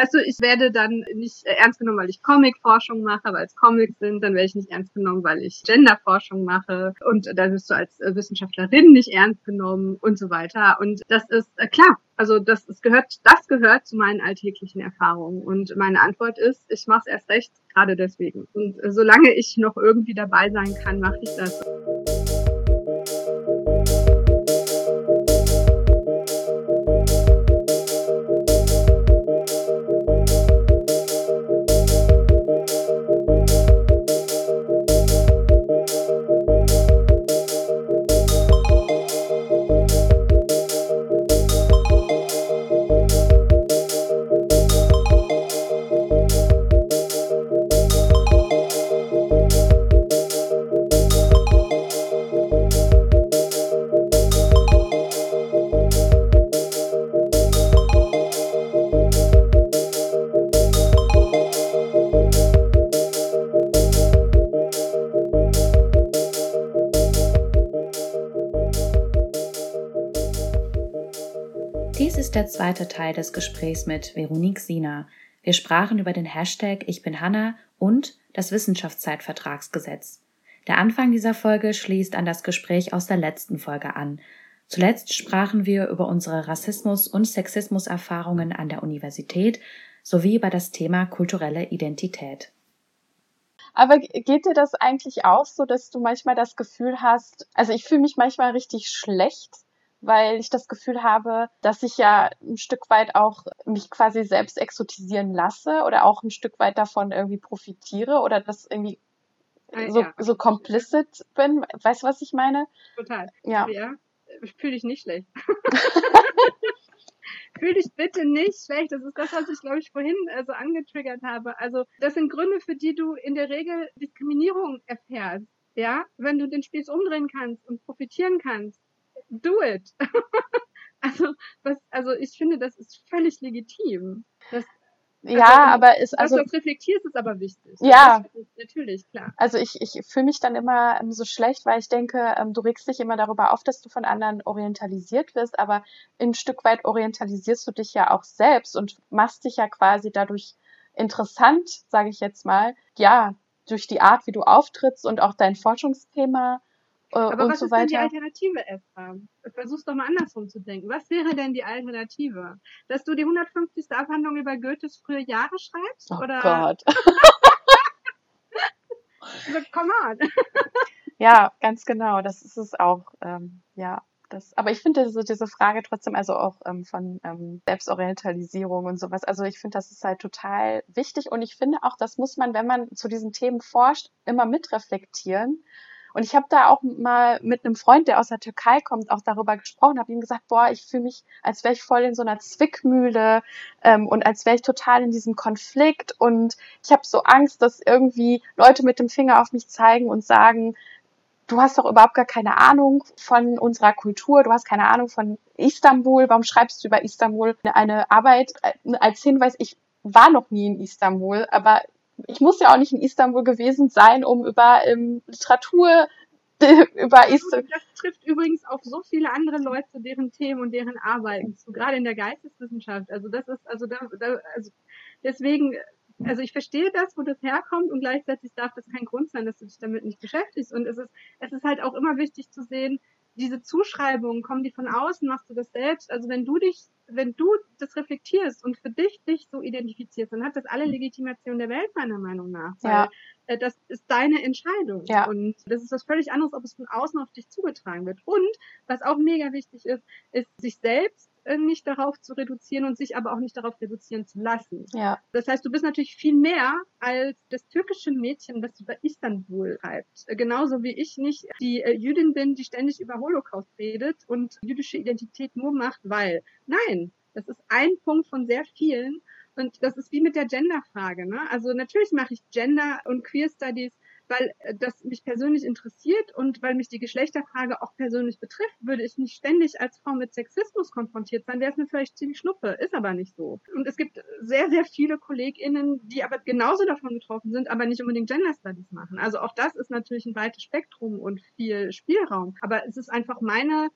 weißt du, ich werde dann nicht ernst genommen, weil ich Comic-Forschung mache, weil es Comics sind, dann werde ich nicht ernst genommen, weil ich Gender-Forschung mache und dann wirst du als Wissenschaftlerin nicht ernst genommen und so weiter. Und das ist äh, klar, also das, das gehört, das gehört zu meinen alltäglichen Erfahrungen. Und meine Antwort ist, ich mache es erst recht, gerade deswegen. Und äh, solange ich noch irgendwie dabei sein kann, mache ich das. Zweite Teil des Gesprächs mit Veronique Sina. Wir sprachen über den Hashtag Ich bin Hanna und das Wissenschaftszeitvertragsgesetz. Der Anfang dieser Folge schließt an das Gespräch aus der letzten Folge an. Zuletzt sprachen wir über unsere Rassismus- und Sexismuserfahrungen an der Universität sowie über das Thema kulturelle Identität. Aber geht dir das eigentlich auch so, dass du manchmal das Gefühl hast, also ich fühle mich manchmal richtig schlecht, weil ich das Gefühl habe, dass ich ja ein Stück weit auch mich quasi selbst exotisieren lasse oder auch ein Stück weit davon irgendwie profitiere oder das irgendwie äh, so, ja. so complicit bin. Weißt du, was ich meine? Total. Ja. ja. Ich fühle dich nicht schlecht. Fühl dich bitte nicht schlecht. Das ist das, was ich, glaube ich, vorhin äh, so angetriggert habe. Also, das sind Gründe, für die du in der Regel Diskriminierung erfährst. Ja, wenn du den Spieß umdrehen kannst und profitieren kannst, do it. also, was, also ich finde, das ist völlig legitim. Das, ja, also, aber ist also. Was du reflektierst, ist aber wichtig. Ja. natürlich, klar. Also ich, ich fühle mich dann immer ähm, so schlecht, weil ich denke, ähm, du regst dich immer darüber auf, dass du von anderen orientalisiert wirst, aber ein Stück weit orientalisierst du dich ja auch selbst und machst dich ja quasi dadurch interessant, sage ich jetzt mal. Ja, durch die Art, wie du auftrittst und auch dein Forschungsthema äh, Aber was so ist denn die Alternative, Esra? Versuch's doch mal andersrum zu denken. Was wäre denn die Alternative? Dass du die 150. Abhandlung über Goethes frühe Jahre schreibst? Oh oder? Gott. Come on. ja, ganz genau. Das ist es auch. Ähm, ja. Das, aber ich finde diese, diese Frage trotzdem, also auch ähm, von ähm, Selbstorientalisierung und sowas, also ich finde, das ist halt total wichtig und ich finde auch, das muss man, wenn man zu diesen Themen forscht, immer mitreflektieren und ich habe da auch mal mit einem Freund, der aus der Türkei kommt, auch darüber gesprochen, habe ihm gesagt, boah, ich fühle mich, als wäre ich voll in so einer Zwickmühle ähm, und als wäre ich total in diesem Konflikt. Und ich habe so Angst, dass irgendwie Leute mit dem Finger auf mich zeigen und sagen, du hast doch überhaupt gar keine Ahnung von unserer Kultur, du hast keine Ahnung von Istanbul, warum schreibst du über Istanbul? Eine Arbeit äh, als Hinweis, ich war noch nie in Istanbul, aber ich muss ja auch nicht in Istanbul gewesen sein, um über ähm, Literatur über Istanbul. Das trifft übrigens auf so viele andere Leute, deren Themen und deren Arbeiten zu, gerade in der Geisteswissenschaft. Also das ist, also da, da also deswegen, also ich verstehe das, wo das herkommt und gleichzeitig darf das kein Grund sein, dass du dich damit nicht beschäftigst. Und es ist, es ist halt auch immer wichtig zu sehen, diese Zuschreibungen, kommen die von außen, machst du das selbst? Also wenn du dich, wenn du das reflektierst und für dich dich so identifizierst, dann hat das alle Legitimation der Welt meiner Meinung nach. Weil ja. äh, das ist deine Entscheidung. Ja. Und das ist was völlig anderes, ob es von außen auf dich zugetragen wird. Und was auch mega wichtig ist, ist sich selbst nicht darauf zu reduzieren und sich aber auch nicht darauf reduzieren zu lassen. Ja. Das heißt, du bist natürlich viel mehr als das türkische Mädchen, das über Istanbul schreibt. Äh, genauso wie ich nicht die äh, Jüdin bin, die ständig über Holocaust redet und jüdische Identität nur macht, weil. Nein, das ist ein Punkt von sehr vielen. Und das ist wie mit der Gender-Frage. Ne? Also natürlich mache ich Gender und Queer Studies weil äh, das mich persönlich interessiert und weil mich die Geschlechterfrage auch persönlich betrifft, würde ich nicht ständig als Frau mit Sexismus konfrontiert sein, wäre es mir vielleicht ziemlich schnuppe, ist aber nicht so. Und es gibt sehr, sehr viele KollegInnen, die aber genauso davon betroffen sind, aber nicht unbedingt Gender Studies machen. Also auch das ist natürlich ein weites Spektrum und viel Spielraum. Aber es ist einfach meine,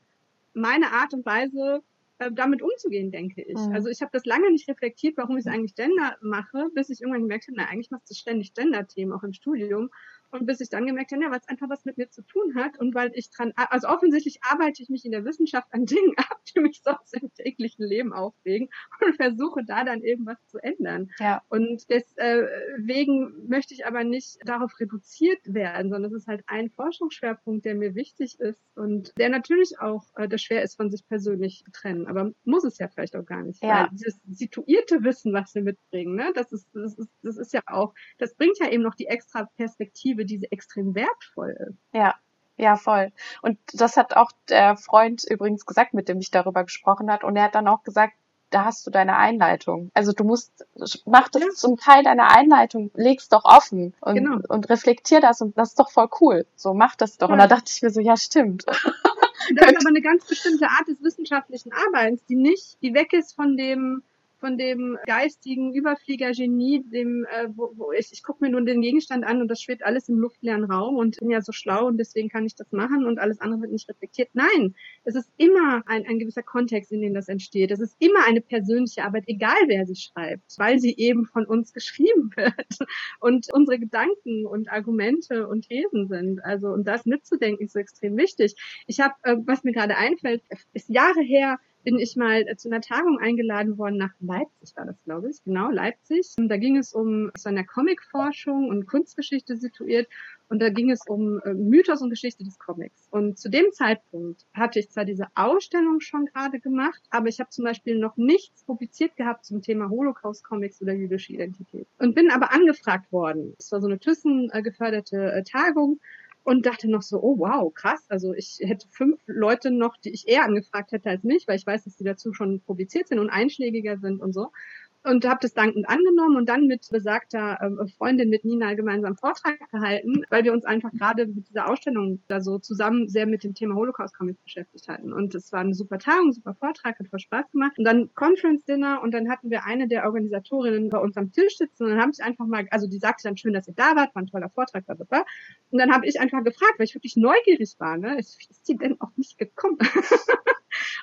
meine Art und Weise, äh, damit umzugehen, denke ich. Mhm. Also ich habe das lange nicht reflektiert, warum ich eigentlich Gender mache, bis ich irgendwann gemerkt habe, na eigentlich machst du ständig Gender-Themen auch im Studium. Und bis ich dann gemerkt habe, ja, weil es einfach was mit mir zu tun hat und weil ich dran, also offensichtlich arbeite ich mich in der Wissenschaft an Dingen ab, die mich sonst im täglichen Leben aufregen und versuche da dann irgendwas zu ändern. Ja. Und deswegen möchte ich aber nicht darauf reduziert werden, sondern es ist halt ein Forschungsschwerpunkt, der mir wichtig ist und der natürlich auch äh, der schwer ist, von sich persönlich zu trennen. Aber muss es ja vielleicht auch gar nicht. Ja. Weil dieses situierte Wissen, was wir mitbringen, ne, das ist, das ist, das ist ja auch, das bringt ja eben noch die extra Perspektive, die extrem wertvoll ist. Ja, ja, voll. Und das hat auch der Freund übrigens gesagt, mit dem ich darüber gesprochen hat. Und er hat dann auch gesagt, da hast du deine Einleitung. Also du musst, mach das Ja. zum Teil deiner Einleitung, leg's doch offen und, Genau. und reflektier das und das ist doch voll cool. So, mach das doch. Und Ja. da dachte ich mir so, ja, stimmt. Das ist aber eine ganz bestimmte Art des wissenschaftlichen Arbeitens, die nicht, die weg ist von dem, von dem geistigen Überfliegergenie, dem, äh, wo, wo ich, ich gucke mir nur den Gegenstand an und das schwebt alles im luftleeren Raum und bin ja so schlau und deswegen kann ich das machen und alles andere wird nicht reflektiert. Nein, es ist immer ein, ein gewisser Kontext, in dem das entsteht. Es ist immer eine persönliche Arbeit, egal wer sie schreibt, weil sie eben von uns geschrieben wird und unsere Gedanken und Argumente und Thesen sind. Also, und das mitzudenken ist so extrem wichtig. Ich habe, äh, was mir gerade einfällt, ist Jahre her, bin ich mal äh, zu einer Tagung eingeladen worden nach Leipzig, war das, glaube ich, genau, Leipzig. Und da ging es um so eine Comicforschung und Kunstgeschichte situiert. Und da ging es um äh, Mythos und Geschichte des Comics. Und zu dem Zeitpunkt hatte ich zwar diese Ausstellung schon gerade gemacht, aber ich habe zum Beispiel noch nichts publiziert gehabt zum Thema Holocaust-Comics oder jüdische Identität. Und bin aber angefragt worden. Es war so eine Thyssen äh, geförderte Tagung und dachte noch so, oh wow, krass. Also ich hätte fünf Leute noch, die ich eher angefragt hätte als mich, weil ich weiß, dass die dazu schon publiziert sind und einschlägiger sind und so. Und habe das dankend angenommen und dann mit besagter ähm, Freundin, mit Nina gemeinsam Vortrag gehalten, weil wir uns einfach gerade mit dieser Ausstellung da so zusammen sehr mit dem Thema Holocaust-Comics beschäftigt hatten. Und es war eine super Tagung, super Vortrag, hat voll Spaß gemacht. Und dann Conference-Dinner und dann hatten wir eine der Organisatorinnen bei uns am Tisch sitzen und dann habe ich einfach mal, also die sagte dann schön, dass ihr da wart, war ein toller Vortrag, bla, bla. Und dann habe ich einfach gefragt, weil ich wirklich neugierig war, ne, ist, ist die denn auch nicht gekommen?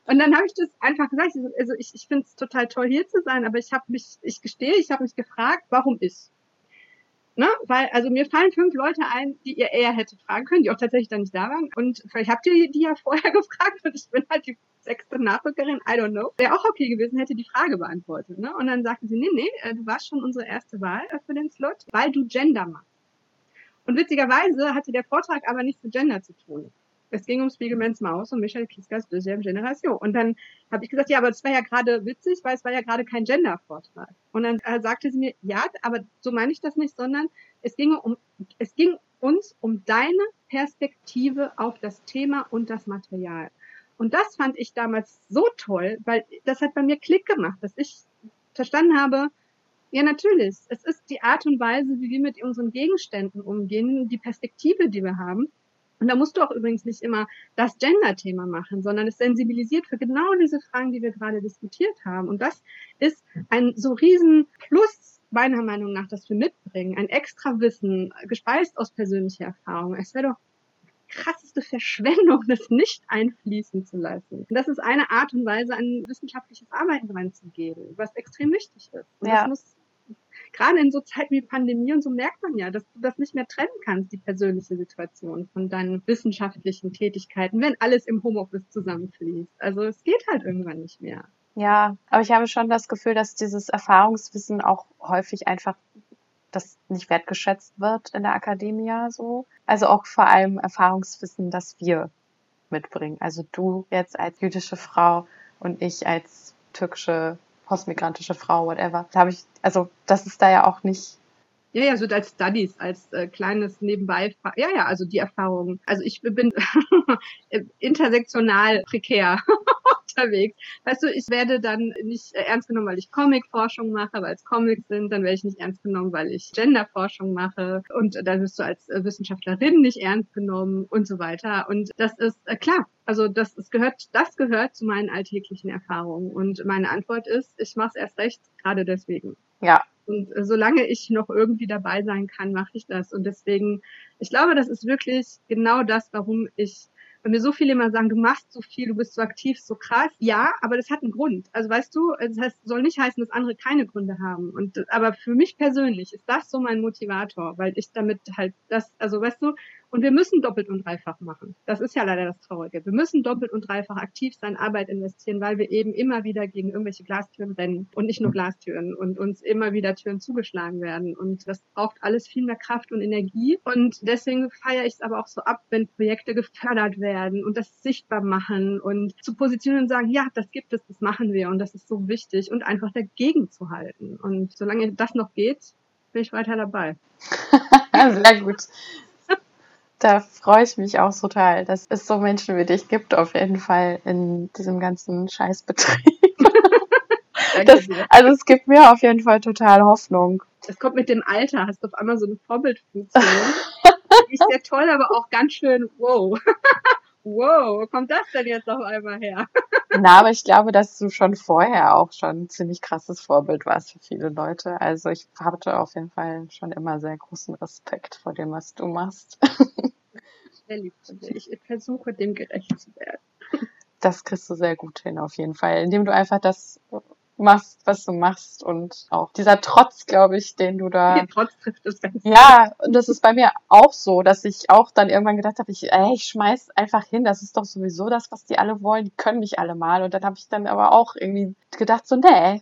Und dann habe ich das einfach gesagt. Also ich, ich finde es total toll, hier zu sein, aber ich habe mich, ich gestehe, ich habe mich gefragt, warum ich? Ne? Weil, also mir fallen fünf Leute ein, die ihr eher hättet fragen können, die auch tatsächlich dann nicht da waren. Und vielleicht habt ihr die ja vorher gefragt und ich bin halt die sechste Nachrückerin, I don't know. Wäre auch okay gewesen, hätte die Frage beantwortet. Ne? Und dann sagte sie, nee, nee, äh, du warst schon unsere erste Wahl äh, für den Slot, weil du Gender machst. Und witzigerweise hatte der Vortrag aber nichts mit Gender zu tun. Es ging um Spiegelmans Maus und Michael Kiskas Deuxième Generation. Und dann habe ich gesagt, ja, aber es war ja gerade witzig, weil es war ja gerade kein Gender-Vortrag. Und dann äh, sagte sie mir, ja, aber so meine ich das nicht, sondern es ging um, es ging uns um deine Perspektive auf das Thema und das Material. Und das fand ich damals so toll, weil das hat bei mir Klick gemacht, dass ich verstanden habe, ja, natürlich. Es ist die Art und Weise, wie wir mit unseren Gegenständen umgehen, die Perspektive, die wir haben. Und da musst du auch übrigens nicht immer das Gender-Thema machen, sondern es sensibilisiert für genau diese Fragen, die wir gerade diskutiert haben. Und das ist ein so riesen Plus, meiner Meinung nach, das wir mitbringen. Ein extra Wissen, gespeist aus persönlicher Erfahrung. Es wäre doch krasseste Verschwendung, das nicht einfließen zu lassen. Und das ist eine Art und Weise, ein wissenschaftliches Arbeiten reinzugeben, was extrem wichtig ist. Und Ja. das muss gerade in so Zeiten wie Pandemie und so merkt man ja, dass du das nicht mehr trennen kannst, die persönliche Situation von deinen wissenschaftlichen Tätigkeiten, wenn alles im Homeoffice zusammenfließt. Also es geht halt irgendwann nicht mehr. Ja, aber ich habe schon das Gefühl, dass dieses Erfahrungswissen auch häufig einfach das nicht wertgeschätzt wird in der Akademie so. Also auch vor allem Erfahrungswissen, das wir mitbringen. Also du jetzt als jüdische Frau und ich als türkische postmigrantische Frau, whatever. Da habe ich, also das ist da ja auch nicht. Ja, ja, so als Studies, als äh, kleines Nebenbei. Ja, ja, also die Erfahrungen. Also ich bin intersektional prekär unterwegs. Weißt du, ich werde dann nicht äh, ernst genommen, weil ich Comic-Forschung mache, weil es Comics sind, dann werde ich nicht ernst genommen, weil ich Gender-Forschung mache und dann wirst du als äh, Wissenschaftlerin nicht ernst genommen und so weiter. Und das ist äh, klar. Also das, das gehört, das gehört zu meinen alltäglichen Erfahrungen. Und meine Antwort ist, ich mache es erst recht, gerade deswegen. Ja, Und äh, solange ich noch irgendwie dabei sein kann, mache ich das. Und deswegen, ich glaube, das ist wirklich genau das, warum ich Weil mir so viele immer sagen, du machst so viel, du bist so aktiv, so krass. Ja, aber das hat einen Grund. Also weißt du, das heißt, soll nicht heißen, dass andere keine Gründe haben. Und aber für mich persönlich ist das so mein Motivator, weil ich damit halt das, also weißt du, und wir müssen doppelt und dreifach machen. Das ist ja leider das Traurige. Wir müssen doppelt und dreifach aktiv sein, Arbeit investieren, weil wir eben immer wieder gegen irgendwelche Glastüren rennen und nicht nur Glastüren und uns immer wieder Türen zugeschlagen werden. Und das braucht alles viel mehr Kraft und Energie. Und deswegen feiere ich es aber auch so ab, wenn Projekte gefördert werden und das sichtbar machen und zu positionieren und sagen, ja, das gibt es, das machen wir und das ist so wichtig und einfach dagegen zu halten. Und solange das noch geht, bin ich weiter dabei. Sehr gut. Da freue ich mich auch total, dass es so Menschen wie dich gibt, auf jeden Fall in diesem ganzen Scheißbetrieb. das, also es gibt mir auf jeden Fall total Hoffnung. Das kommt mit dem Alter, hast du auf einmal so eine Vorbildfunktion. Die ist ja toll, aber auch ganz schön wow. Wow, wo kommt das denn jetzt auf einmal her? Na, aber ich glaube, dass du schon vorher auch schon ein ziemlich krasses Vorbild warst für viele Leute. Also ich hatte auf jeden Fall schon immer sehr großen Respekt vor dem, was du machst. Sehr lieb von dir. Ich versuche, dem gerecht zu werden. Das kriegst du sehr gut hin, auf jeden Fall. Indem du einfach das machst, was du machst und auch dieser Trotz, glaube ich, den du da. Der Trotz trifft das Ganze. Ja, und das ist bei mir auch so, dass ich auch dann irgendwann gedacht habe, ich, ey, ich schmeiß einfach hin, das ist doch sowieso das, was die alle wollen, die können mich alle mal. Und dann habe ich dann aber auch irgendwie gedacht, so, nee,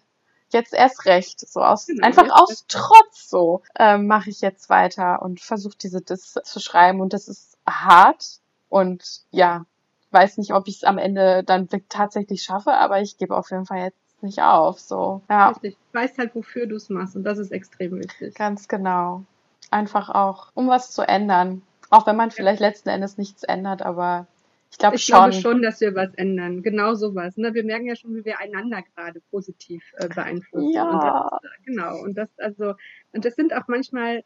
jetzt erst recht. So aus, genau, einfach aus Trotz so ähm, mache ich jetzt weiter und versuche diese Dis zu schreiben. Und das ist hart und ja, weiß nicht, ob ich es am Ende dann tatsächlich schaffe, aber ich gebe auf jeden Fall jetzt nicht auf. So, ja. Richtig. Du weißt halt, wofür du es machst und das ist extrem wichtig. Ganz genau. Einfach auch, um was zu ändern. Auch wenn man vielleicht letzten Endes nichts ändert, aber ich glaube schon. Ich glaube schon, dass wir was ändern. Genau sowas. Ne? Wir merken ja schon, wie wir einander gerade positiv äh, beeinflussen. Ja. Und das, genau. Und das, also, und das sind auch manchmal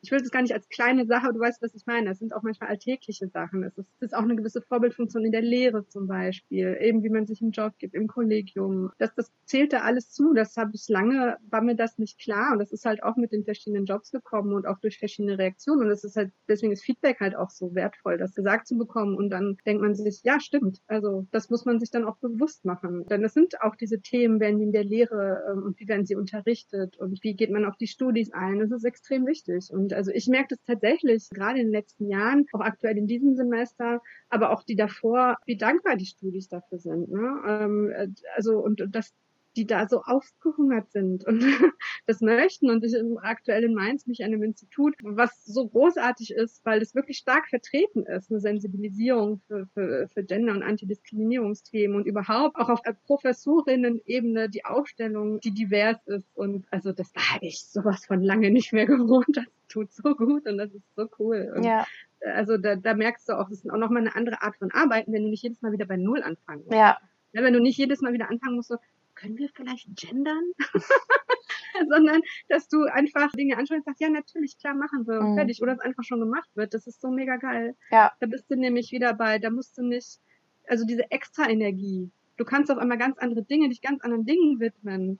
ich will das gar nicht als kleine Sache, du weißt, was ich meine. Es sind auch manchmal alltägliche Sachen. Es ist, ist auch eine gewisse Vorbildfunktion in der Lehre zum Beispiel, eben wie man sich einen Job gibt, im Kollegium. Das, das zählt da alles zu. Das habe ich lange, war mir das nicht klar. Und das ist halt auch mit den verschiedenen Jobs gekommen und auch durch verschiedene Reaktionen. Und das ist halt, deswegen ist Feedback halt auch so wertvoll, das gesagt zu bekommen. Und dann denkt man sich, ja, stimmt. Also das muss man sich dann auch bewusst machen. Denn es sind auch diese Themen, werden die in der Lehre ähm, und wie werden sie unterrichtet und wie geht man auf die Studis ein. Das ist extrem wichtig. Und und also ich merke das tatsächlich gerade in den letzten Jahren, auch aktuell in diesem Semester, aber auch die davor, wie dankbar die Studis dafür sind. Ne? Ähm, äh, also und, und das die da so aufgehungert sind und das möchten. Und ich aktuell in Mainz mich an einem Institut, was so großartig ist, weil es wirklich stark vertreten ist, eine Sensibilisierung für, für, für Gender- und Antidiskriminierungsthemen und überhaupt auch auf Professorinnen-Ebene die Aufstellung, die divers ist. Und also das da habe ich sowas von lange nicht mehr gewohnt. Das tut so gut und das ist so cool. Und ja. Also da, da merkst du auch, es ist auch nochmal eine andere Art von Arbeiten, wenn du nicht jedes Mal wieder bei Null anfangen musst. Ja. ja. Wenn du nicht jedes Mal wieder anfangen musst, so, können wir vielleicht gendern? Sondern, dass du einfach Dinge anschaust und sagst, ja, natürlich, klar, machen wir und mhm. fertig. Oder es einfach schon gemacht wird. Das ist so mega geil. Ja. Da bist du nämlich wieder bei, da musst du nicht, also diese extra Energie. Du kannst auf einmal ganz andere Dinge, dich ganz anderen Dingen widmen.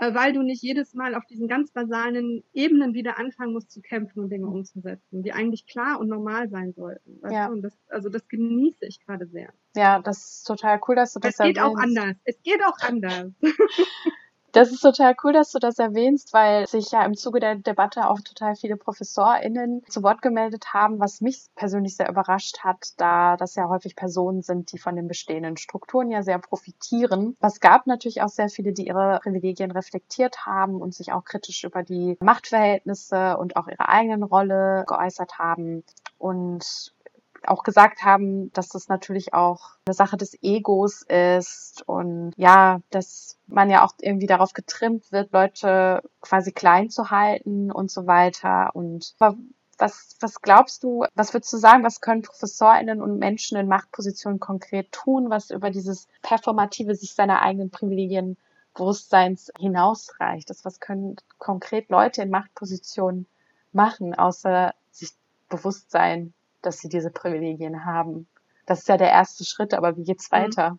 Äh, weil du nicht jedes Mal auf diesen ganz basalen Ebenen wieder anfangen musst zu kämpfen und Dinge umzusetzen, die eigentlich klar und normal sein sollten. Ja. Und das, also das genieße ich gerade sehr. Ja, das ist total cool, dass du das Es geht auch anders. Es geht auch anders. Das ist total cool, dass du das erwähnst, weil sich ja im Zuge der Debatte auch total viele ProfessorInnen zu Wort gemeldet haben, was mich persönlich sehr überrascht hat, da das ja häufig Personen sind, die von den bestehenden Strukturen ja sehr profitieren. Es gab natürlich auch sehr viele, die ihre Privilegien reflektiert haben und sich auch kritisch über die Machtverhältnisse und auch ihre eigenen Rolle geäußert haben. Und auch gesagt haben, dass das natürlich auch eine Sache des Egos ist und ja, dass man ja auch irgendwie darauf getrimmt wird, Leute quasi klein zu halten und so weiter. Und was, was glaubst du, was würdest du sagen, was können ProfessorInnen und Menschen in Machtpositionen konkret tun, was über dieses performative, sich seiner eigenen Privilegien Bewusstseins hinausreicht? Das, was können konkret Leute in Machtpositionen machen, außer sich bewusst sein, dass sie diese Privilegien haben. Das ist ja der erste Schritt, aber wie geht's mhm.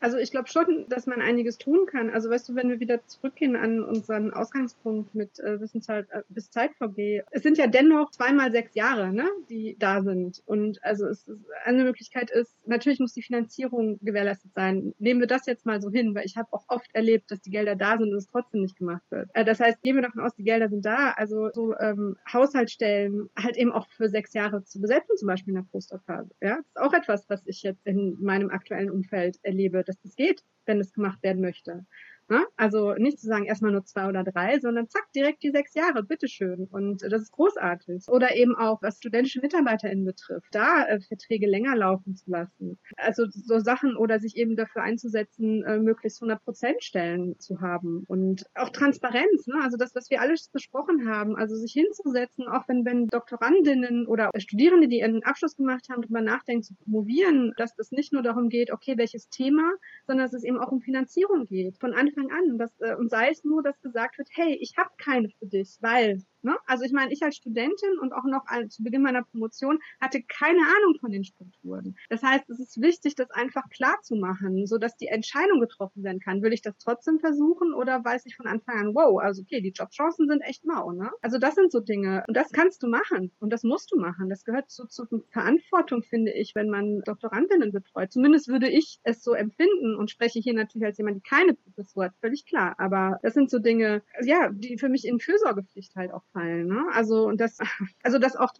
Also ich glaube schon, dass man einiges tun kann. Also weißt du, wenn wir wieder zurückgehen an unseren Ausgangspunkt mit äh, Wissenschaft äh, bis ZeitVG, es sind ja dennoch zweimal sechs Jahre, ne, die da sind. Und also es ist, eine Möglichkeit ist, natürlich muss die Finanzierung gewährleistet sein. Nehmen wir das jetzt mal so hin, weil ich habe auch oft erlebt, dass die Gelder da sind und es trotzdem nicht gemacht wird. Äh, das heißt, gehen wir davon aus, die Gelder sind da. Also so ähm, Haushaltsstellen halt eben auch für sechs Jahre zu besetzen, zum Beispiel in der Postdoc-Phase. Ja, das ist auch etwas, was ich jetzt in meinem aktuellen Umfeld erlebe dass das geht, wenn es gemacht werden möchte. Ne? Also nicht zu sagen, erstmal nur zwei oder drei, sondern zack, direkt die sechs Jahre, bitteschön. Und das ist großartig. Oder eben auch, was studentische MitarbeiterInnen betrifft, da äh, Verträge länger laufen zu lassen. Also so Sachen oder sich eben dafür einzusetzen, äh, möglichst 100 Prozent Stellen zu haben. Und auch Transparenz, ne? also das, was wir alles besprochen haben, also sich hinzusetzen, auch wenn, wenn Doktorandinnen oder Studierende, die ihren Abschluss gemacht haben, darüber nachdenken zu promovieren, dass das nicht nur darum geht, okay, welches Thema, sondern dass es eben auch um Finanzierung geht. Von Anfang Anfang an. Das, äh, und sei es nur, dass gesagt wird, hey, ich habe keine für dich, weil Ne? Also ich meine, ich als Studentin und auch noch zu Beginn meiner Promotion hatte keine Ahnung von den Strukturen. Das heißt, es ist wichtig, das einfach klar zu machen, so dass die Entscheidung getroffen werden kann. Will ich das trotzdem versuchen oder weiß ich von Anfang an, wow, also okay, die Jobchancen sind echt mau. Ne? Also das sind so Dinge und das kannst du machen und das musst du machen. Das gehört zu, zu Verantwortung, finde ich, wenn man Doktorandinnen betreut. Zumindest würde ich es so empfinden und spreche hier natürlich als jemand, die keine Professur hat, völlig klar. Aber das sind so Dinge, ja, die für mich in Fürsorgepflicht halt auch fallen. Ne? Also und das, also dass auch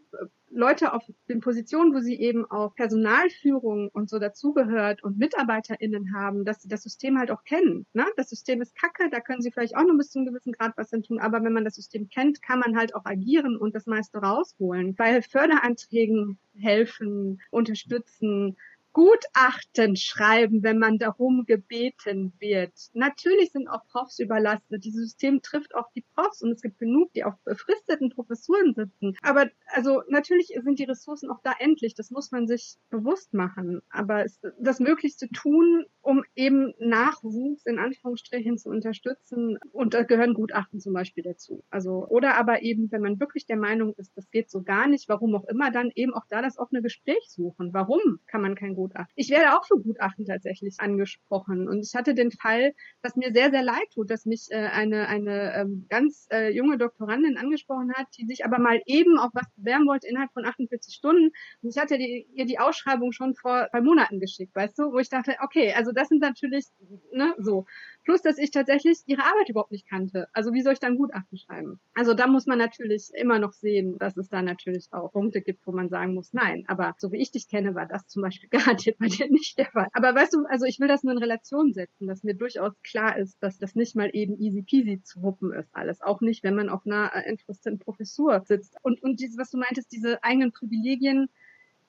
Leute auf den Positionen, wo sie eben auch Personalführung und so dazugehört und MitarbeiterInnen haben, dass sie das System halt auch kennen. Ne? Das System ist kacke, da können sie vielleicht auch nur bis zu einem gewissen Grad was dann tun, aber wenn man das System kennt, kann man halt auch agieren und das meiste rausholen. Bei Förderanträgen helfen, unterstützen, Gutachten schreiben, wenn man darum gebeten wird. Natürlich sind auch Profs überlastet. Dieses System trifft auch die Profs und es gibt genug, die auf befristeten Professuren sitzen. Aber also natürlich sind die Ressourcen auch da endlich. Das muss man sich bewusst machen. Aber das Möglichste tun, um eben Nachwuchs in Anführungsstrichen zu unterstützen. Und da gehören Gutachten zum Beispiel dazu. Also, oder aber eben, wenn man wirklich der Meinung ist, das geht so gar nicht, warum auch immer, dann eben auch da das offene Gespräch suchen. Warum kann man kein Gutachten. Ich werde auch für Gutachten tatsächlich angesprochen. Und ich hatte den Fall, was mir sehr, sehr leid tut, dass mich äh, eine, eine ähm, ganz äh, junge Doktorandin angesprochen hat, die sich aber mal eben auf was bewerben wollte innerhalb von 48 Stunden. Und ich hatte die, ihr die Ausschreibung schon vor zwei Monaten geschickt, weißt du, wo ich dachte, okay, also das sind natürlich, ne, so. Plus, dass ich tatsächlich ihre Arbeit überhaupt nicht kannte. Also wie soll ich dann Gutachten schreiben? Also da muss man natürlich immer noch sehen, dass es da natürlich auch Punkte gibt, wo man sagen muss, nein. Aber so wie ich dich kenne, war das zum Beispiel garantiert bei dir nicht der Fall. Aber weißt du, also ich will das nur in Relation setzen, dass mir durchaus klar ist, dass das nicht mal eben easy peasy zu wuppen ist alles. Auch nicht, wenn man auf einer äh, interessanten Professur sitzt. Und, und dieses, was du meintest, diese eigenen Privilegien,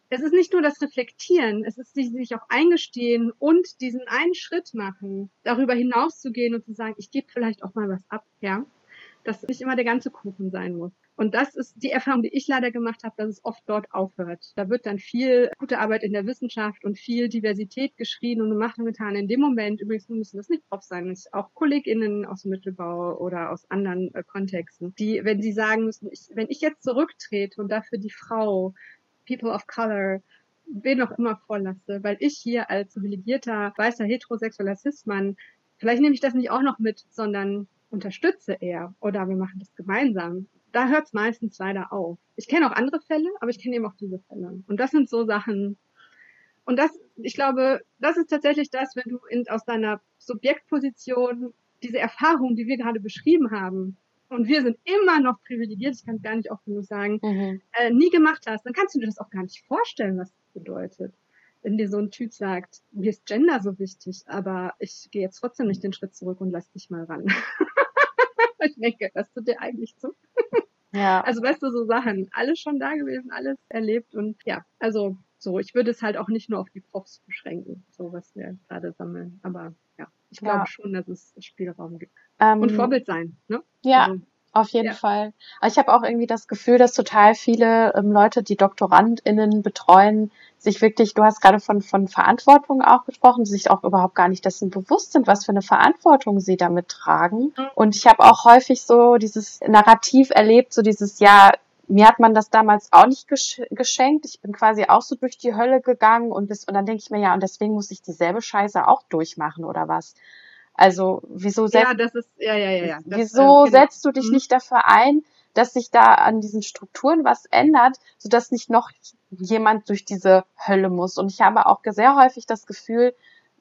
es ist nicht nur das Reflektieren, es ist sich auch eingestehen und diesen einen Schritt machen, darüber hinaus zu gehen und zu sagen, ich gebe vielleicht auch mal was ab, ja. Dass nicht immer der ganze Kuchen sein muss. Und das ist die Erfahrung, die ich leider gemacht habe, dass es oft dort aufhört. Da wird dann viel gute Arbeit in der Wissenschaft und viel Diversität geschrien und gemacht und getan. In dem Moment, übrigens müssen das nicht Prof sein, auch KollegInnen aus dem Mittelbau oder aus anderen äh, Kontexten, die, wenn sie sagen müssen, ich, wenn ich jetzt zurücktrete und dafür die Frau People of Color, wen auch immer vorlasse, weil ich hier als privilegierter, weißer, heterosexueller Cis-Mann, vielleicht nehme ich das nicht auch noch mit, sondern unterstütze eher oder wir machen das gemeinsam. Da hört es meistens leider auf. Ich kenne auch andere Fälle, aber ich kenne eben auch diese Fälle. Und das sind so Sachen, und das, ich glaube, das ist tatsächlich das, wenn du in, aus deiner Subjektposition diese Erfahrung, die wir gerade beschrieben haben, und wir sind immer noch privilegiert, ich kann es gar nicht oft genug sagen, mhm. äh, nie gemacht hast, dann kannst du dir das auch gar nicht vorstellen, was das bedeutet. Wenn dir so ein Typ sagt, mir ist Gender so wichtig, aber ich gehe jetzt trotzdem nicht den Schritt zurück und lass dich mal ran. ich denke, das tut dir eigentlich zu. ja. Also weißt du, so Sachen, alles schon da gewesen, alles erlebt und ja, also so, ich würde es halt auch nicht nur auf die Profs beschränken, so was wir gerade sammeln, aber ja, ich glaube ja. schon, dass es Spielraum gibt. Ähm, und Vorbild sein, ne? Ja, also, auf jeden ja. Fall. Ich habe auch irgendwie das Gefühl, dass total viele ähm, Leute, die DoktorandInnen betreuen, sich wirklich, du hast gerade von, von Verantwortung auch gesprochen, sich auch überhaupt gar nicht dessen bewusst sind, was für eine Verantwortung sie damit tragen. Und ich habe auch häufig so dieses Narrativ erlebt, so dieses, ja, mir hat man das damals auch nicht gesch geschenkt. Ich bin quasi auch so durch die Hölle gegangen und, bis, und dann denke ich mir, ja, und deswegen muss ich dieselbe Scheiße auch durchmachen oder was? Also, wieso setzt, ja, das ist, ja, ja, ja, ja. Das, wieso äh, genau. setzt du dich mhm. nicht dafür ein, dass sich da an diesen Strukturen was ändert, sodass nicht noch jemand durch diese Hölle muss? Und ich habe auch sehr häufig das Gefühl,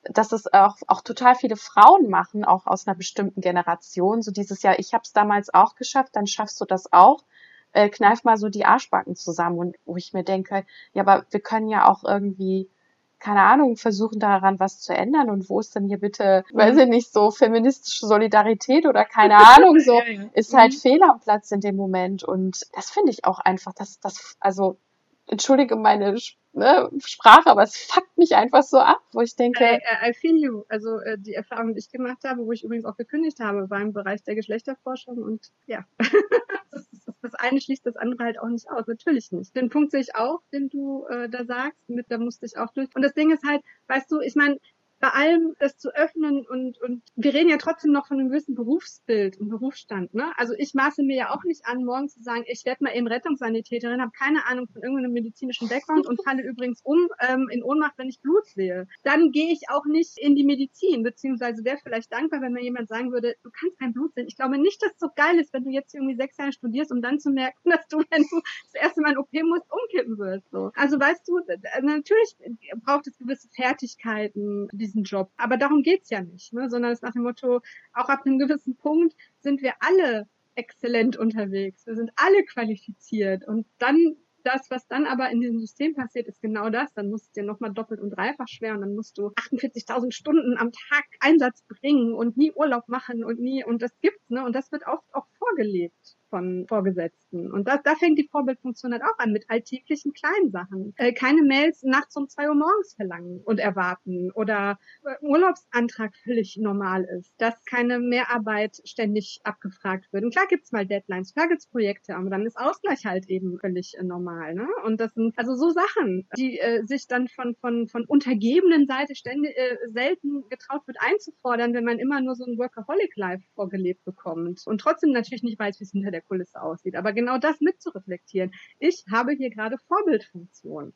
dass es auch, auch total viele Frauen machen, auch aus einer bestimmten Generation. So dieses Jahr, ich habe es damals auch geschafft, dann schaffst du das auch. Äh, kneif mal so die Arschbacken zusammen und wo ich mir denke, ja, aber wir können ja auch irgendwie keine Ahnung, versuchen daran was zu ändern und wo ist denn hier bitte, mhm. weiß ich nicht, so feministische Solidarität oder keine Ahnung, so, ja, ja. ist halt mhm. fehl am Platz in dem Moment und das finde ich auch einfach, dass das, also, entschuldige meine ne, Sprache, aber es fuckt mich einfach so ab, wo ich denke. I, I feel you. Also äh, die Erfahrung, die ich gemacht habe, wo ich übrigens auch gekündigt habe, war im Bereich der Geschlechterforschung und ja. das, eine schließt das andere halt auch nicht aus. Natürlich nicht. Den Punkt sehe ich auch, den du äh, da sagst. Mit, da musste ich auch durch. Und das Ding ist halt, weißt du, ich meine, bei allem das zu öffnen und, und wir reden ja trotzdem noch von einem gewissen Berufsbild und Berufsstand. Ne? Also ich maße mir ja auch nicht an, morgen zu sagen, ich werde mal eben Rettungssanitäterin, habe keine Ahnung von irgendeinem medizinischen Background und falle übrigens um ähm, in Ohnmacht, wenn ich Blut sehe. Dann gehe ich auch nicht in die Medizin, beziehungsweise wäre vielleicht dankbar, wenn mir jemand sagen würde, du kannst kein Blut sehen. Ich glaube nicht, dass es so geil ist, wenn du jetzt irgendwie sechs Jahre studierst, um dann zu merken, dass du, wenn du das erste Mal in OP musst, umkippen wirst. So. Also weißt du, natürlich braucht es gewisse Fertigkeiten, die diesen Job. Aber darum geht's ja nicht, ne? sondern es ist nach dem Motto, auch ab einem gewissen Punkt sind wir alle exzellent unterwegs. Wir sind alle qualifiziert. Und dann das, was dann aber in diesem System passiert, ist genau das. Dann musst du dir nochmal doppelt und dreifach schwer und dann musst du 48.000 Stunden am Tag Einsatz bringen und nie Urlaub machen und nie, und das gibt's, ne? Und das wird oft auch vorgelebt von Vorgesetzten. Und da, da fängt die Vorbildfunktion halt auch an mit alltäglichen kleinen Sachen. Äh, keine Mails nachts um zwei Uhr morgens verlangen und erwarten oder äh, Urlaubsantrag völlig normal ist, dass keine Mehrarbeit ständig abgefragt wird. Und klar gibt's mal Deadlines, klar gibt's Projekte, aber dann ist Ausgleich halt eben völlig äh, normal. Ne? Und das sind also so Sachen, die äh, sich dann von, von, von untergebenen Seite ständig, äh, selten getraut wird einzufordern, wenn man immer nur so ein Workaholic-Life vorgelebt bekommt und trotzdem natürlich nicht weiß, wie es hinter der der Kulisse aussieht. Aber genau das mitzureflektieren. Ich habe hier gerade Vorbildfunktion.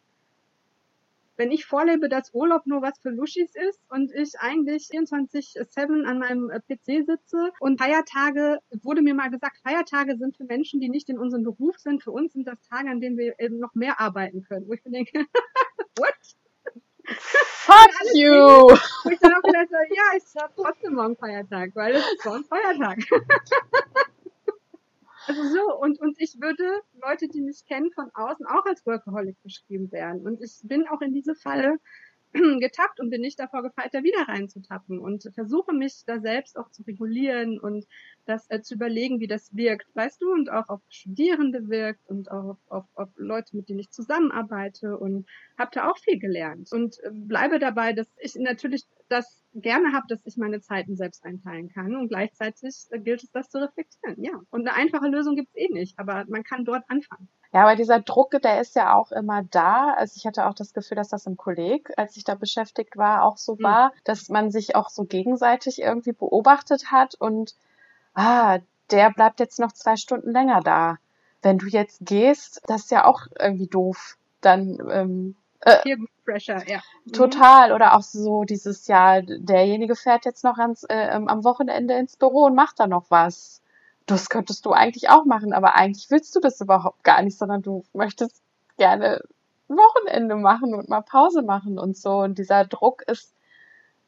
Wenn ich vorlebe, dass Urlaub nur was für Luschis ist und ich eigentlich 24-7 an meinem äh, PC sitze und Feiertage, wurde mir mal gesagt, Feiertage sind für Menschen, die nicht in unserem Beruf sind. Für uns sind das Tage, an denen wir eben noch mehr arbeiten können. Wo ich mir denke, what? Fuck you! Wo ich dann auch wieder so, ja, ich habe trotzdem morgen Feiertag, weil es ist morgen Feiertag. Also so, und, und ich würde Leute, die mich kennen von außen, auch als Workaholic beschrieben werden. Und ich bin auch in diese Falle getappt und bin nicht davor gefeit, da wieder reinzutappen und versuche mich da selbst auch zu regulieren und das äh, zu überlegen, wie das wirkt, weißt du, und auch auf Studierende wirkt und auch auf, auf, auf Leute, mit denen ich zusammenarbeite und habe da auch viel gelernt und äh, bleibe dabei, dass ich natürlich das gerne habe, dass ich meine Zeiten selbst einteilen kann und gleichzeitig äh, gilt es, das zu reflektieren, ja. Und eine einfache Lösung gibt's eh nicht, aber man kann dort anfangen. Ja, aber dieser Druck, der ist ja auch immer da. Also ich hatte auch das Gefühl, dass das im Kolleg, als ich da beschäftigt war, auch so mhm. war, dass man sich auch so gegenseitig irgendwie beobachtet hat und ah, der bleibt jetzt noch zwei Stunden länger da. Wenn du jetzt gehst, das ist ja auch irgendwie doof. Dann ähm, äh, Pressure, ja. Mhm. Total. Oder auch so dieses Jahr, derjenige fährt jetzt noch ans, äh, ähm, am Wochenende ins Büro und macht da noch was. Das könntest du eigentlich auch machen, aber eigentlich willst du das überhaupt gar nicht, sondern du möchtest gerne Wochenende machen und mal Pause machen und so. Und dieser Druck ist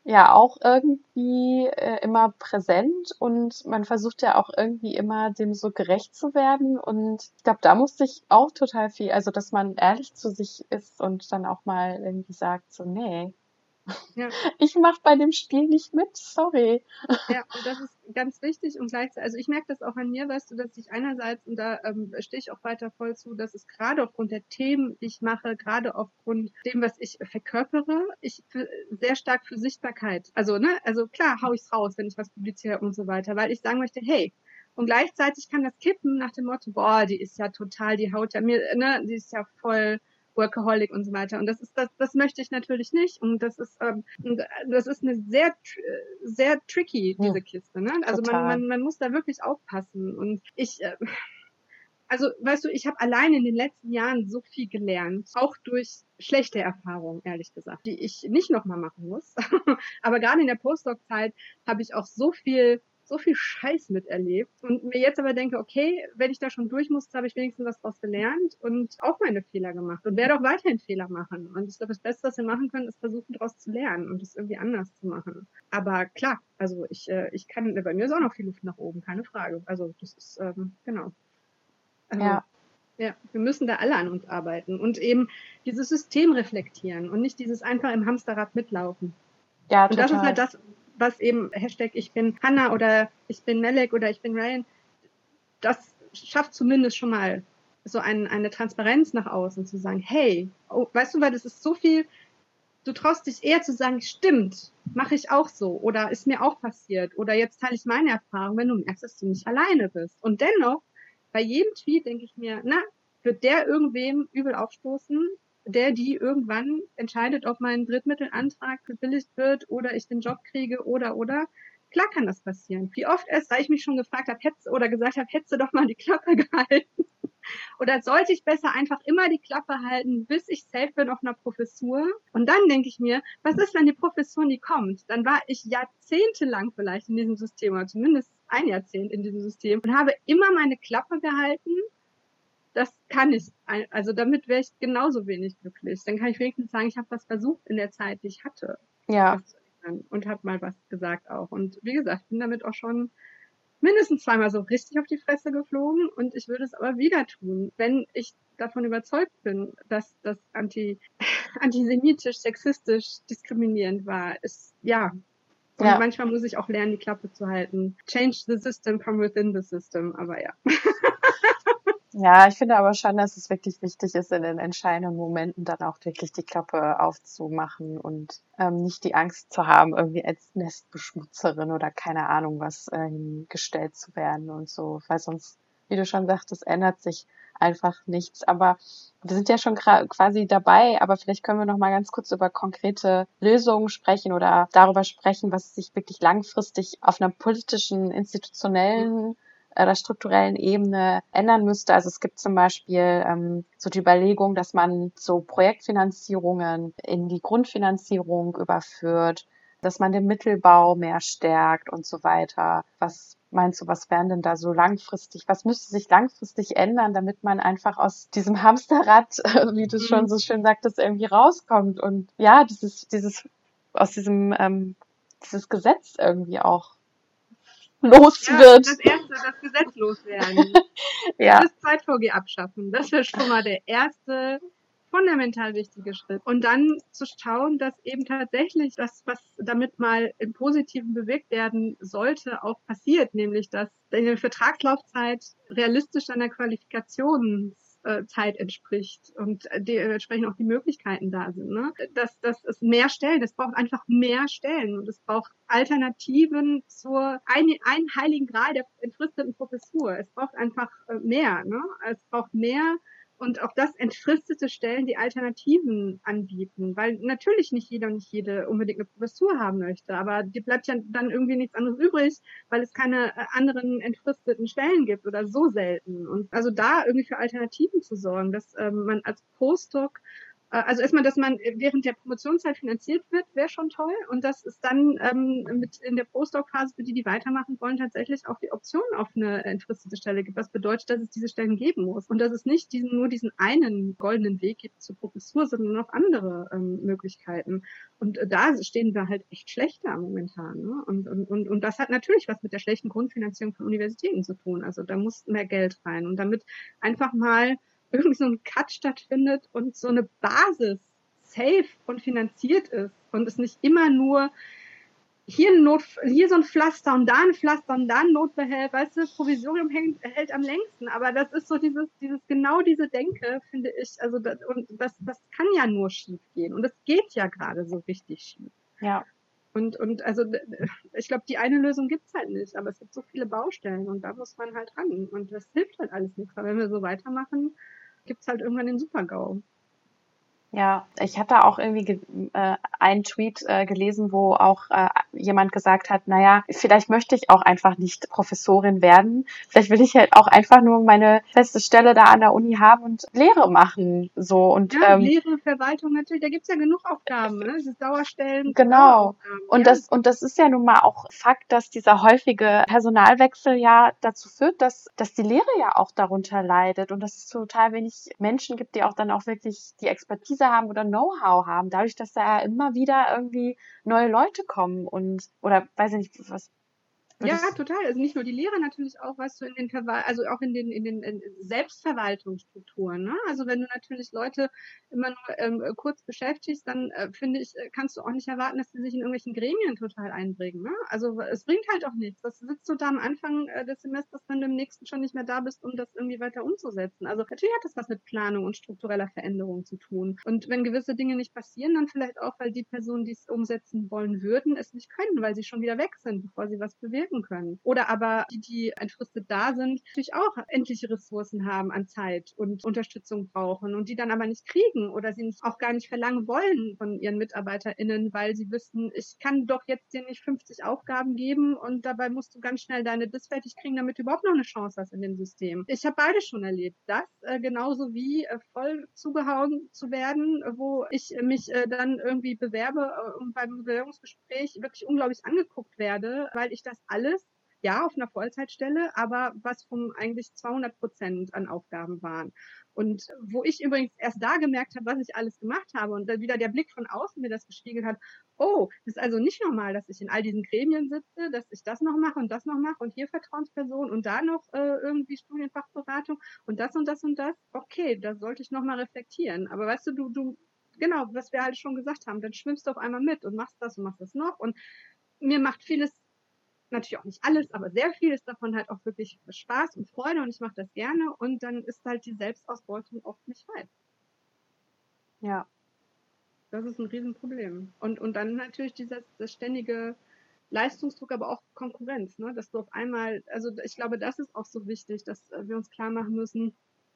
ja auch irgendwie äh, immer präsent und man versucht ja auch irgendwie immer dem so gerecht zu werden und ich glaube, da musste ich auch total viel, also dass man ehrlich zu sich ist und dann auch mal irgendwie sagt so, nee, ja. Ich mache bei dem Spiel nicht mit, sorry. Ja, und das ist ganz wichtig und gleichzeitig, also ich merke das auch an mir, weißt du, dass ich einerseits, und da ähm, stehe ich auch weiter voll zu, dass es gerade aufgrund der Themen, die ich mache, gerade aufgrund dem, was ich verkörpere, ich sehr stark für Sichtbarkeit, also, ne, also klar hau ich's raus, wenn ich was publiziere und so weiter, weil ich sagen möchte, hey, und gleichzeitig kann das kippen nach dem Motto, boah, die ist ja total, die haut ja mir, ne, die ist ja voll Workaholic und so weiter. Und das ist das, das möchte ich natürlich nicht. Und das ist, ähm, das ist eine sehr, sehr tricky diese Kiste. Ne? Also man, man, man muss da wirklich aufpassen. Und ich, äh, also weißt du, ich habe allein in den letzten Jahren so viel gelernt, auch durch schlechte Erfahrungen, ehrlich gesagt, die ich nicht nochmal machen muss. Aber gerade in der Postdoc-Zeit habe ich auch so viel so viel Scheiß miterlebt und mir jetzt aber denke, okay, wenn ich da schon durch musste, habe ich wenigstens was draus gelernt und auch meine Fehler gemacht und werde auch weiterhin Fehler machen. Und ich glaube, das Beste, was wir machen können, ist versuchen, daraus zu lernen und es irgendwie anders zu machen. Aber klar, also ich, äh, ich kann, bei mir ist auch noch viel Luft nach oben, keine Frage. Also das ist, ähm, genau. Also, ja. Ja, wir müssen da alle an uns arbeiten und eben dieses System reflektieren und nicht dieses einfach im Hamsterrad mitlaufen. Ja, total. Und das ist halt das, was eben Hashtag ich bin Hanna oder ich bin Melek oder ich bin Ryan, das schafft zumindest schon mal so ein, eine Transparenz nach außen zu sagen, hey, oh, weißt du, weil das ist so viel, du traust dich eher zu sagen, stimmt, mache ich auch so oder ist mir auch passiert oder jetzt teile ich meine Erfahrung, wenn du merkst, dass du nicht alleine bist. Und dennoch, bei jedem Tweet denke ich mir, na, wird der irgendwem übel aufstoßen? Der die irgendwann entscheidet, ob mein Drittmittelantrag gebilligt wird oder ich den Job kriege oder oder. Klar kann das passieren. Wie oft erst, da ich mich schon gefragt habe, hätte oder gesagt habe, hättest du doch mal die Klappe gehalten. oder sollte ich besser einfach immer die Klappe halten, bis ich safe bin auf einer Professur? Und dann denke ich mir, was ist, wenn die Professur nie kommt? Dann war ich jahrzehntelang vielleicht in diesem System, oder zumindest ein Jahrzehnt in diesem System und habe immer meine Klappe gehalten das kann ich. Also damit wäre ich genauso wenig glücklich. Dann kann ich wenigstens sagen, ich habe was versucht in der Zeit, die ich hatte. Ja. Und habe mal was gesagt auch. Und wie gesagt, bin damit auch schon mindestens zweimal so richtig auf die Fresse geflogen und ich würde es aber wieder tun, wenn ich davon überzeugt bin, dass das anti, antisemitisch, sexistisch, diskriminierend war. Ist, ja. Und ja. manchmal muss ich auch lernen, die Klappe zu halten. Change the system from within the system, aber ja. Ja, ich finde aber schon, dass es wirklich wichtig ist, in den entscheidenden Momenten dann auch wirklich die Klappe aufzumachen und ähm, nicht die Angst zu haben, irgendwie als Nestbeschmutzerin oder keine Ahnung was äh, hingestellt zu werden und so, weil sonst, wie du schon sagtest, ändert sich einfach nichts. Aber wir sind ja schon quasi dabei, aber vielleicht können wir noch mal ganz kurz über konkrete Lösungen sprechen oder darüber sprechen, was sich wirklich langfristig auf einer politischen, institutionellen äh, der strukturellen Ebene ändern müsste. Also es gibt zum Beispiel ähm, so die Überlegung, dass man so Projektfinanzierungen in die Grundfinanzierung überführt, dass man den Mittelbau mehr stärkt und so weiter. Was meinst du, was wären denn da so langfristig, was müsste sich langfristig ändern, damit man einfach aus diesem Hamsterrad, wie du mhm. schon so schön sagtest, irgendwie rauskommt und ja, dieses, dieses, aus diesem, ähm, dieses Gesetz irgendwie auch los ja, wird. Das erste, das Gesetz loswerden. ja. Das 2VG abschaffen. Das wäre schon mal der erste fundamental wichtige Schritt. Und dann zu schauen, dass eben tatsächlich das, was damit mal im Positiven bewegt werden sollte, auch passiert, nämlich dass eine Vertragslaufzeit realistisch an der Qualifikation äh, Zeit entspricht und dementsprechend auch die Möglichkeiten da sind. Ne? Dass das ist mehr Stellen, es braucht einfach mehr Stellen und es braucht Alternativen zur ein, ein heiligen Gral der entfristeten Professur. Es braucht einfach äh, mehr. Ne? Es braucht mehr und auch das entfristete Stellen, die Alternativen anbieten, weil natürlich nicht jeder und nicht jede unbedingt eine Professur haben möchte, aber dir bleibt ja dann irgendwie nichts anderes übrig, weil es keine äh, anderen entfristeten Stellen gibt oder so selten. Und also da irgendwie für Alternativen zu sorgen, dass ähm, man als Postdoc also erstmal, dass man während der Promotionszeit finanziert wird, wäre schon toll. Und dass es dann ähm, mit in der Postdoc-Phase für die, die weitermachen wollen, tatsächlich auch die Option auf eine entfristete Stelle gibt. Was bedeutet, dass es diese Stellen geben muss. Und dass es nicht diesen, nur diesen einen goldenen Weg gibt zur Professur, sondern noch andere ähm, Möglichkeiten. Und äh, da stehen wir halt echt schlechter momentan. Ne? Und, und, und, und das hat natürlich was mit der schlechten Grundfinanzierung von Universitäten zu tun. Also da muss mehr Geld rein. Und damit einfach mal irgendwie so ein Cut stattfindet und so eine Basis safe und finanziert ist und es nicht immer nur hier, ein Not, hier so ein Pflaster und da ein Pflaster und da ein Notbehelf, weißt du, Provisorium hält, hält am längsten, aber das ist so dieses, dieses, genau diese Denke, finde ich, also das, und das, das kann ja nur schief gehen und es geht ja gerade so richtig schief. Ja. Und, und also ich glaube, die eine Lösung gibt's halt nicht, aber es gibt so viele Baustellen und da muss man halt ran. Und das hilft halt alles nichts. weil wenn wir so weitermachen, gibt's halt irgendwann den Super-GAU. Ja, ich hatte auch irgendwie äh, einen Tweet äh, gelesen, wo auch äh, jemand gesagt hat, naja, vielleicht möchte ich auch einfach nicht Professorin werden. Vielleicht will ich halt auch einfach nur meine feste Stelle da an der Uni haben und Lehre machen. So und ja, ähm, Lehre, Verwaltung natürlich, da gibt's ja genug Aufgaben, ne? Das ist Dauerstellen. Genau. Und ja. das und das ist ja nun mal auch Fakt, dass dieser häufige Personalwechsel ja dazu führt, dass dass die Lehre ja auch darunter leidet und dass es total wenig Menschen gibt, die auch dann auch wirklich die Expertise Expertise haben oder Know-how haben, dadurch, dass da immer wieder irgendwie neue Leute kommen und oder weiß ich nicht, was ja, total. Also nicht nur die Lehrer, natürlich auch, was du in den Verwal also auch in den, in den in Selbstverwaltungsstrukturen. Ne? Also wenn du natürlich Leute immer nur ähm, kurz beschäftigst, dann äh, finde ich, äh, kannst du auch nicht erwarten, dass sie sich in irgendwelchen Gremien total einbringen. Ne? Also es bringt halt auch nichts. Das sitzt du da am Anfang äh, des Semesters, wenn du im nächsten schon nicht mehr da bist, um das irgendwie weiter umzusetzen. Also natürlich hat das was mit Planung und struktureller Veränderung zu tun. Und wenn gewisse Dinge nicht passieren, dann vielleicht auch, weil die Personen, die es umsetzen wollen würden, es nicht können, weil sie schon wieder weg sind, bevor sie was bewirken wirken können. Oder aber die, die entfristet da sind, natürlich auch endliche Ressourcen haben an Zeit und Unterstützung brauchen und die dann aber nicht kriegen oder sie auch gar nicht verlangen wollen von ihren MitarbeiterInnen, weil sie wissen, ich kann doch jetzt dir nicht 50 Aufgaben geben und dabei musst du ganz schnell deine Dis fertig kriegen, damit du überhaupt noch eine Chance hast in dem System. Ich habe beide schon erlebt. Das äh, genauso wie äh, voll zugehauen zu werden, wo ich mich äh, dann irgendwie bewerbe äh, und beim Bewerbungsgespräch wirklich unglaublich angeguckt werde, weil ich das alles, ja, auf einer Vollzeitstelle, aber was vom eigentlich 200 Prozent an Aufgaben waren. Und wo ich übrigens erst da gemerkt habe, was ich alles gemacht habe und dann wieder der Blick von außen mir das gespiegelt hat, oh, das ist also nicht normal, dass ich in all diesen Gremien sitze, dass ich das noch mache und das noch mache und hier Vertrauensperson und da noch äh, irgendwie Studienfachberatung und das und das und das. Okay, da sollte ich nochmal reflektieren. Aber weißt du, du, du, genau, was wir halt schon gesagt haben, dann schwimmst du auf einmal mit und machst das und machst das noch und mir macht vieles natürlich auch nicht alles, aber sehr vieles davon halt auch wirklich Spaß und Freude und ich mache das gerne und dann ist halt die Selbstausbeutung oft nicht weit. Ja. Das ist ein Riesenproblem. Und, und dann natürlich dieser das ständige Leistungsdruck, aber auch Konkurrenz, ne? dass du auf einmal, also ich glaube, das ist auch so wichtig, dass wir uns klar machen müssen,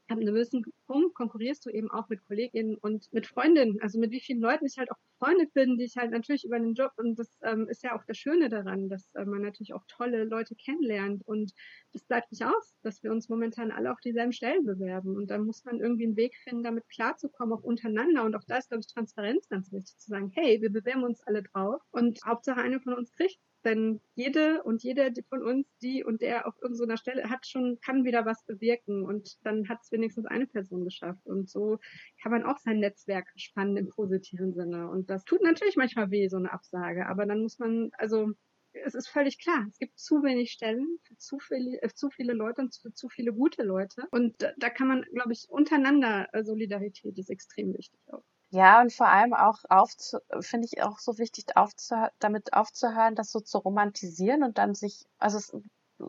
ab einem gewissen Punkt konkurrierst du eben auch mit Kolleginnen und mit Freundinnen, also mit wie vielen Leuten ich halt auch befreundet bin, die ich halt natürlich über den Job und das ähm, ist ja auch das Schöne daran, dass äh, man natürlich auch tolle Leute kennenlernt. Und das bleibt nicht aus, dass wir uns momentan alle auf dieselben Stellen bewerben. Und dann muss man irgendwie einen Weg finden, damit klarzukommen, auch untereinander. Und auch da ist, glaube ich, Transparenz ganz wichtig, zu sagen, hey, wir bewerben uns alle drauf. Und Hauptsache eine von uns kriegt denn jede und jeder von uns, die und der auf irgendeiner Stelle hat schon, kann wieder was bewirken und dann hat es wenigstens eine Person geschafft. Und so kann man auch sein Netzwerk spannen im positiven Sinne. Und das tut natürlich manchmal weh, so eine Absage. Aber dann muss man, also es ist völlig klar, es gibt zu wenig Stellen für zu viele, äh, zu viele Leute und für zu viele gute Leute. Und da, da kann man, glaube ich, untereinander, äh, Solidarität ist extrem wichtig auch. Ja, und vor allem auch aufzu finde ich auch so wichtig, aufzuhö damit aufzuhören, das so zu romantisieren und dann sich, also es,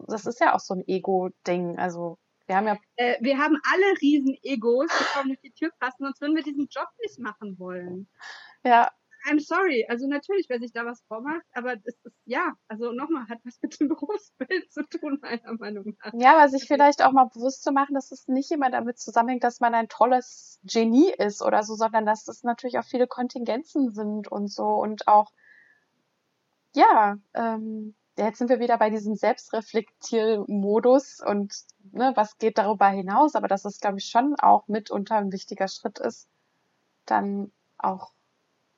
das ist ja auch so ein Ego-Ding. Also wir haben ja. Äh, wir haben alle riesen Egos, die kommen durch die Tür passen, sonst würden wir diesen Job nicht machen wollen. Ja, I'm sorry. Also natürlich, wer sich da was vormacht, aber es ist, ja, also nochmal, hat was mit dem Berufsbild zu tun, meiner Meinung nach. Ja, aber sich vielleicht auch mal bewusst zu machen, dass es nicht immer damit zusammenhängt, dass man ein tolles Genie ist oder so, sondern dass es natürlich auch viele Kontingenzen sind und so und auch, ja, ähm, jetzt sind wir wieder bei diesem Selbstreflektiermodus und ne, was geht darüber hinaus, aber dass es, glaube ich, schon auch mitunter ein wichtiger Schritt ist, dann auch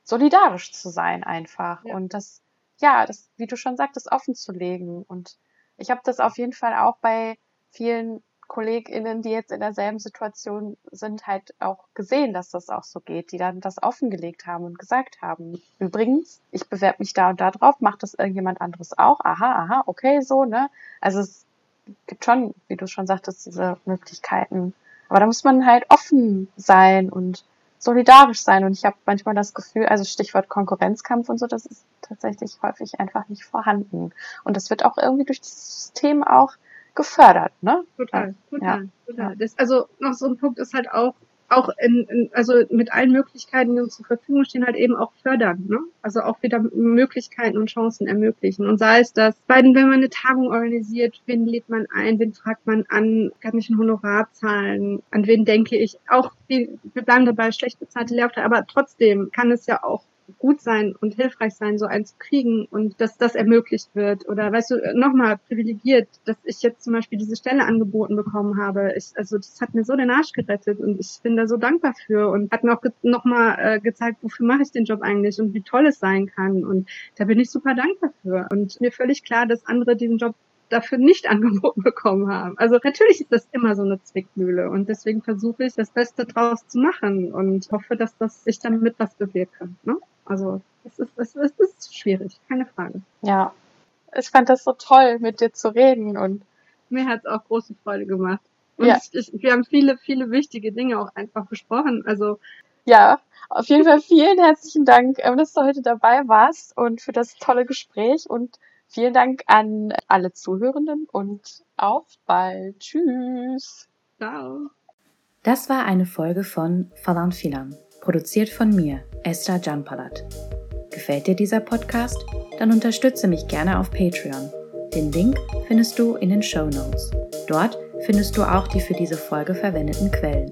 solidarisch zu sein einfach ja. und das, ja, das, wie du schon sagtest, offen zu legen. Und ich habe das auf jeden Fall auch bei vielen KollegInnen, die jetzt in derselben Situation sind, halt auch gesehen, dass das auch so geht, die dann das offengelegt haben und gesagt haben, übrigens, ich bewerbe mich da und da drauf, macht das irgendjemand anderes auch? Aha, aha, okay, so, ne? Also es gibt schon, wie du schon sagtest, diese Möglichkeiten. Aber da muss man halt offen sein und solidarisch sein. Und ich habe manchmal das Gefühl, also Stichwort Konkurrenzkampf und so, das ist tatsächlich häufig einfach nicht vorhanden. Und das wird auch irgendwie durch das System auch gefördert, ne? Total, total, ja. total. Das, also noch so ein Punkt ist halt auch, auch in, in, also mit allen Möglichkeiten, die uns zur Verfügung stehen, halt eben auch fördern. Ne? Also auch wieder Möglichkeiten und Chancen ermöglichen. Und sei es das, wenn man eine Tagung organisiert, wen lädt man ein, wen fragt man an, kann ich ein Honorar zahlen, an wen denke ich. Auch, die, wir bleiben dabei, schlecht bezahlte Lehraufträge, aber trotzdem kann es ja auch gut sein und hilfreich sein, so einen zu kriegen und dass das ermöglicht wird. Oder weißt du, nochmal privilegiert, dass ich jetzt zum Beispiel diese Stelle angeboten bekommen habe. Ich, also das hat mir so den Arsch gerettet und ich bin da so dankbar für und hat mir auch ge nochmal äh, gezeigt, wofür mache ich den Job eigentlich und wie toll es sein kann. Und da bin ich super dankbar für. Und mir völlig klar, dass andere diesen Job dafür nicht angeboten bekommen haben. Also natürlich ist das immer so eine Zwickmühle und deswegen versuche ich das Beste draus zu machen und hoffe, dass das ich damit was bewirke. Ne? Also es ist, es, ist, es ist schwierig, keine Frage. Ja, ich fand das so toll, mit dir zu reden und mir hat es auch große Freude gemacht. Und ja. ich, wir haben viele, viele wichtige Dinge auch einfach besprochen. Also ja, auf jeden Fall vielen herzlichen Dank, ähm, dass du heute dabei warst und für das tolle Gespräch und vielen Dank an alle Zuhörenden und auf bald. Tschüss. Ciao. Das war eine Folge von Falan Filan. Produziert von mir, Esther Janpalat. Gefällt dir dieser Podcast? Dann unterstütze mich gerne auf Patreon. Den Link findest du in den Show Notes. Dort findest du auch die für diese Folge verwendeten Quellen.